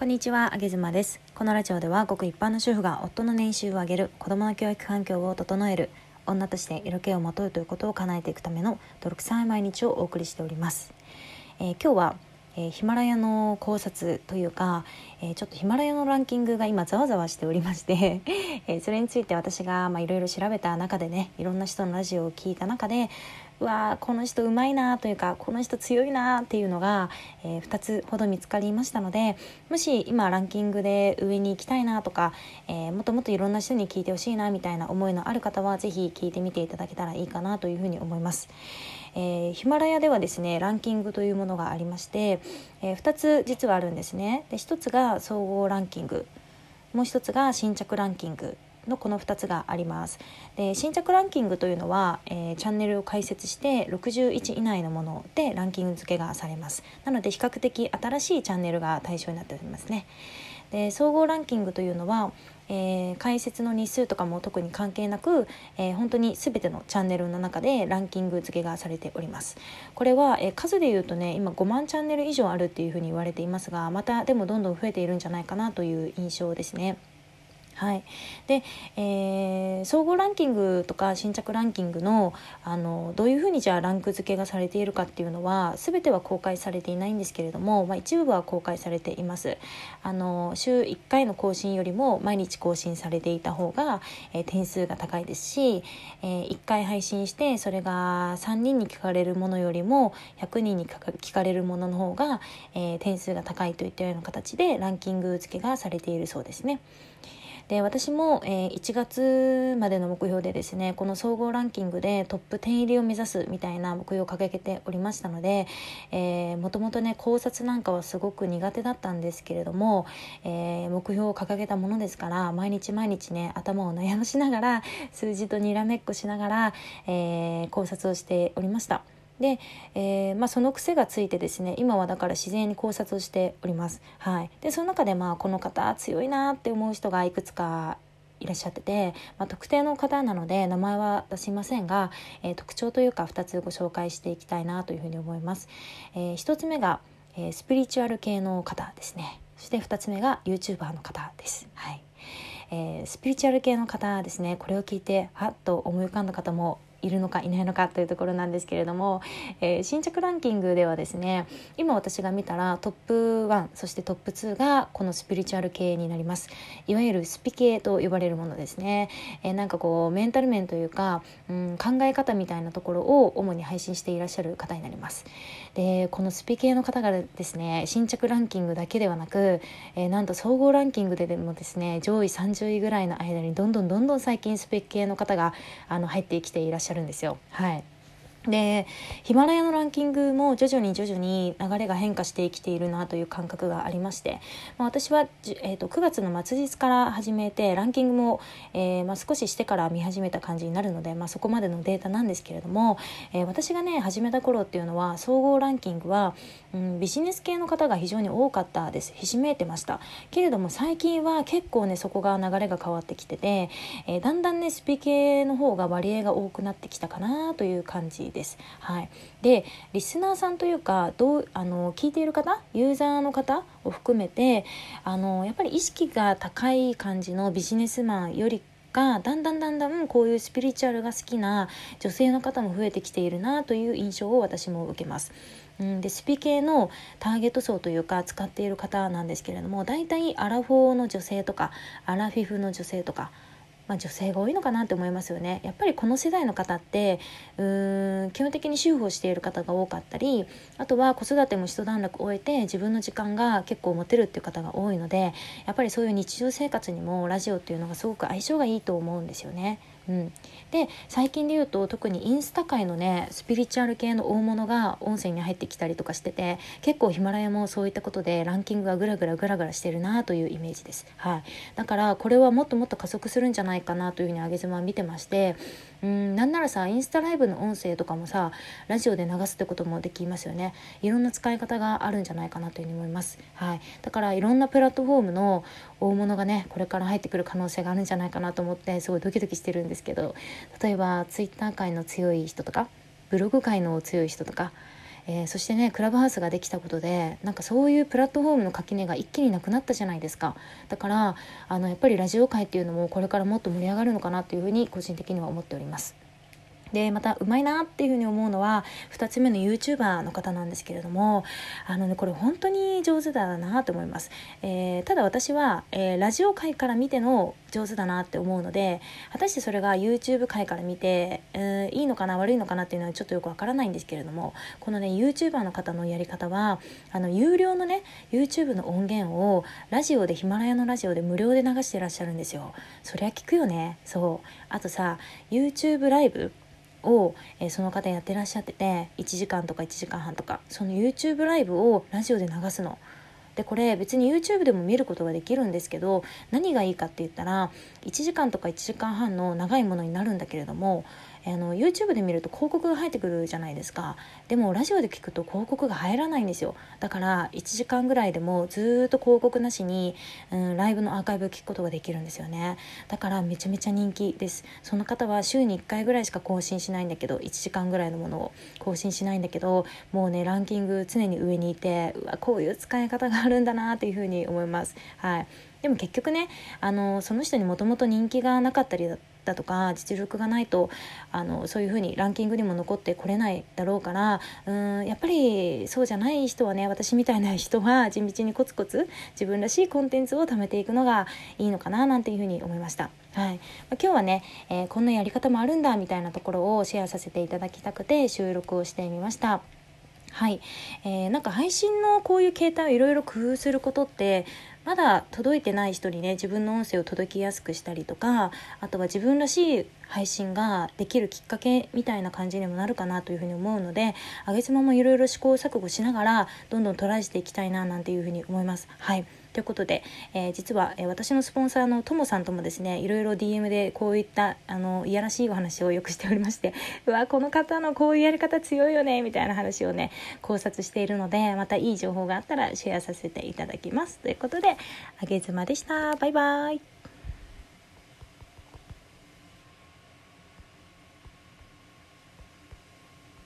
こんにちは、あげずまです。このラジオでは、ごく一般の主婦が夫の年収を上げる、子供の教育環境を整える、女として色気をまとうということを叶えていくための泥臭い毎日をお送りしております。えー、今日は、えー、ヒマラヤの考察というか、えー、ちょっとヒマラヤのランキングが今ざわざわしておりまして えそれについて私がいろいろ調べた中でねいろんな人のラジオを聞いた中でうわこの人うまいなというかこの人強いなっていうのが、えー、2つほど見つかりましたのでもし今ランキングで上に行きたいなとか、えー、もっともっといろんな人に聞いてほしいなみたいな思いのある方は是非聞いてみていただけたらいいかなというふうに思います。えー、ヒマラヤではですねランキングというものがありまして、えー、2つ実はあるんですね。で1つが総合ランキング。もう1つが新着ランキング。のこの2つがあります。で新着ランキングというのは、えー、チャンネルを開設して61以内のものでランキング付けがされます。なので比較的新しいチャンネルが対象になっておりますね。で総合ランキングというのは、えー、解説の日数とかも特に関係なく、えー、本当に全てのチャンネルの中でランキング付けがされております。これは、えー、数で言うとね今5万チャンネル以上あるっていうふうに言われていますがまたでもどんどん増えているんじゃないかなという印象ですね。はい、で、えー、総合ランキングとか新着ランキングのあのどういうふうにじゃあランク付けがされているかっていうのは全ては公開されていないんですけれども、まあ、一部は公開されていますあの週1回の更新よりも毎日更新されていた方が、えー、点数が高いですし、えー、1回配信してそれが3人に聞かれるものよりも100人に聞かれるものの方が、えー、点数が高いといったような形でランキング付けがされているそうですね。で私も、えー、1月までの目標でですねこの総合ランキングでトップ10入りを目指すみたいな目標を掲げておりましたので、え、もともとね考察なんかはすごく苦手だったんですけれども、えー、目標を掲げたものですから毎日毎日ね頭を悩ましながら数字とにらめっこしながら、えー考察をしておりました。で、えー、まあ、その癖がついてですね今はだから自然に考察をしております。はい、でその中でまあこの方強いなって思う人がいくつかいらっしゃってて、まあ、特定の方なので名前は出しませんが、えー、特徴というか2つご紹介していきたいなというふうに思います。えー、1つ目が、えー、スピリチュアル系の方ですねそして2つ目が YouTuber の方です。はいえー、スピリチュアル系の方ですねこれを聞いてはっと思い浮かんだ方もいるのかいないのかというところなんですけれども、えー、新着ランキングではですね今私が見たらトップ1そしてトップ2がこのスピリチュアル系になります。いわゆるスピ系と呼ばれるものですね、えー、なんかこうメンタル面というか、うん、考え方みたいなところを主に配信していらっしゃる方になります。でこのスピ系の方がですね新着ランキングだけではなく、えー、なんと総合ランキングででもですね上位30位ぐらいの間にどんどんどんどん最近スピ系の方があの入ってきていらっしゃるゃるんですよ。はい。でヒマラヤのランキングも徐々に徐々に流れが変化してきているなという感覚がありまして、まあ、私は、えーと、9月の末日から始めてランキングも、えー、まあ、少ししてから見始めた感じになるので、まあ、そこまでのデータなんですけれども、えー、私がね始めた頃っていうのは総合ランキングは、うん、ビジネス系の方が非常に多かったです。ひしめいてました。けれども最近は結構ねそこが流れが変わってきてて、えー、だんだんねスピ系の方が割合が多くなってきたかなという感じです。はい、でリスナーさんというかどうあの聞いている方ユーザーの方を含めてあのやっぱり意識が高い感じのビジネスマンよりがだんだんだんだんこういうスピリチュアルが好きな女性の方も増えてきているなという印象を私も受けます。うん、でスピ系のターゲット層というか使っている方なんですけれども大体アラフォーの女性とかアラフィフの女性とかまあ、女性が多いのかなって思いますよねやっぱりこの世代の方ってうーん基本的に主婦をしている方が多かったりあとは子育ても一段落終えて自分の時間が結構持てるっていう方が多いのでやっぱりそういう日常生活にもラジオっていうのがすごく相性がいいと思うんですよね。うん、で最近で言うと特にインスタ界のねスピリチュアル系の大物が音声に入ってきたりとかしてて結構ヒマラヤもそういったことでランキングがグラグラグラグラしてるなというイメージです、はい、だからこれはもっともっと加速するんじゃないかなというふうに上げ妻は見てましてうんなんならさインスタライブの音声とかもさラジオで流すってこともできますよね。いろんな使い方があるんじゃないかなというふうに思います、はい、だからいろんなプラットフォームの大物がねこれから入ってくる可能性があるんじゃないかなと思ってすごいドキドキしてるんですですけど例えばツイッター界の強い人とかブログ界の強い人とか、えー、そしてねクラブハウスができたことでなんかそういうプラットフォームの垣根が一気になくなったじゃないですかだからあのやっぱりラジオ界っていうのもこれからもっと盛り上がるのかなというふうに個人的には思っております。でまたうまいなっていうふうに思うのは2つ目の YouTuber の方なんですけれどもあのねこれ本当に上手だなと思います、えー、ただ私は、えー、ラジオ界から見ての上手だなって思うので果たしてそれが YouTube 界から見て、えー、いいのかな悪いのかなっていうのはちょっとよくわからないんですけれどもこのね YouTuber の方のやり方はあの有料のね YouTube の音源をラジオでヒマラヤのラジオで無料で流してらっしゃるんですよ。そりゃ聞くよね。そう。あとさ YouTube ライブを、えー、その方やってらっしゃってて1時間とか1時間半とかその YouTube ライブをラジオで流すの。でこれ別に YouTube でも見ることができるんですけど何がいいかって言ったら1時間とか1時間半の長いものになるんだけれどもあの YouTube で見ると広告が入ってくるじゃないですか。でもラジオで聞くと広告が入らないんですよ。だから1時間ぐらいでもずっと広告なしに、うん、ライブのアーカイブを聞くことができるんですよね。だからめちゃめちゃ人気です。その方は週に1回ぐらいしか更新しないんだけど1時間ぐらいのものを更新しないんだけどもうねランキング常に上にいてうわこういう使い方があるんだなっていうふうに思います。はい。でも結局ねあのその人にもともと人気がなかったりだだとか実力がないとあのそういうふうにランキングにも残ってこれないだろうからうんやっぱりそうじゃない人はね私みたいな人は地道にコツコツ自分らしいコンテンツを貯めていくのがいいのかななんていうふうに思いました。はい、今日はね、えー、こんなやり方もあるんだみたいなところをシェアさせていただきたくて収録をしてみました。はい、えー、なんか配信のこういう形態をいろいろ工夫することってまだ届いてない人にね自分の音声を届きやすくしたりとかあとは自分らしい配信ができるきっかけみたいな感じにもなるかなというふうに思うのであげつまもいろいろ試行錯誤しながらどんどんトライしていきたいななんていうふうに思います。はいということで、えー、実は、えー、私のスポンサーのともさんともですねいろいろ DM でこういったあのいやらしいお話をよくしておりまして うわこの方のこういうやり方強いよねみたいな話をね考察しているのでまたいい情報があったらシェアさせていただきますということであげずまでした。バイバイ。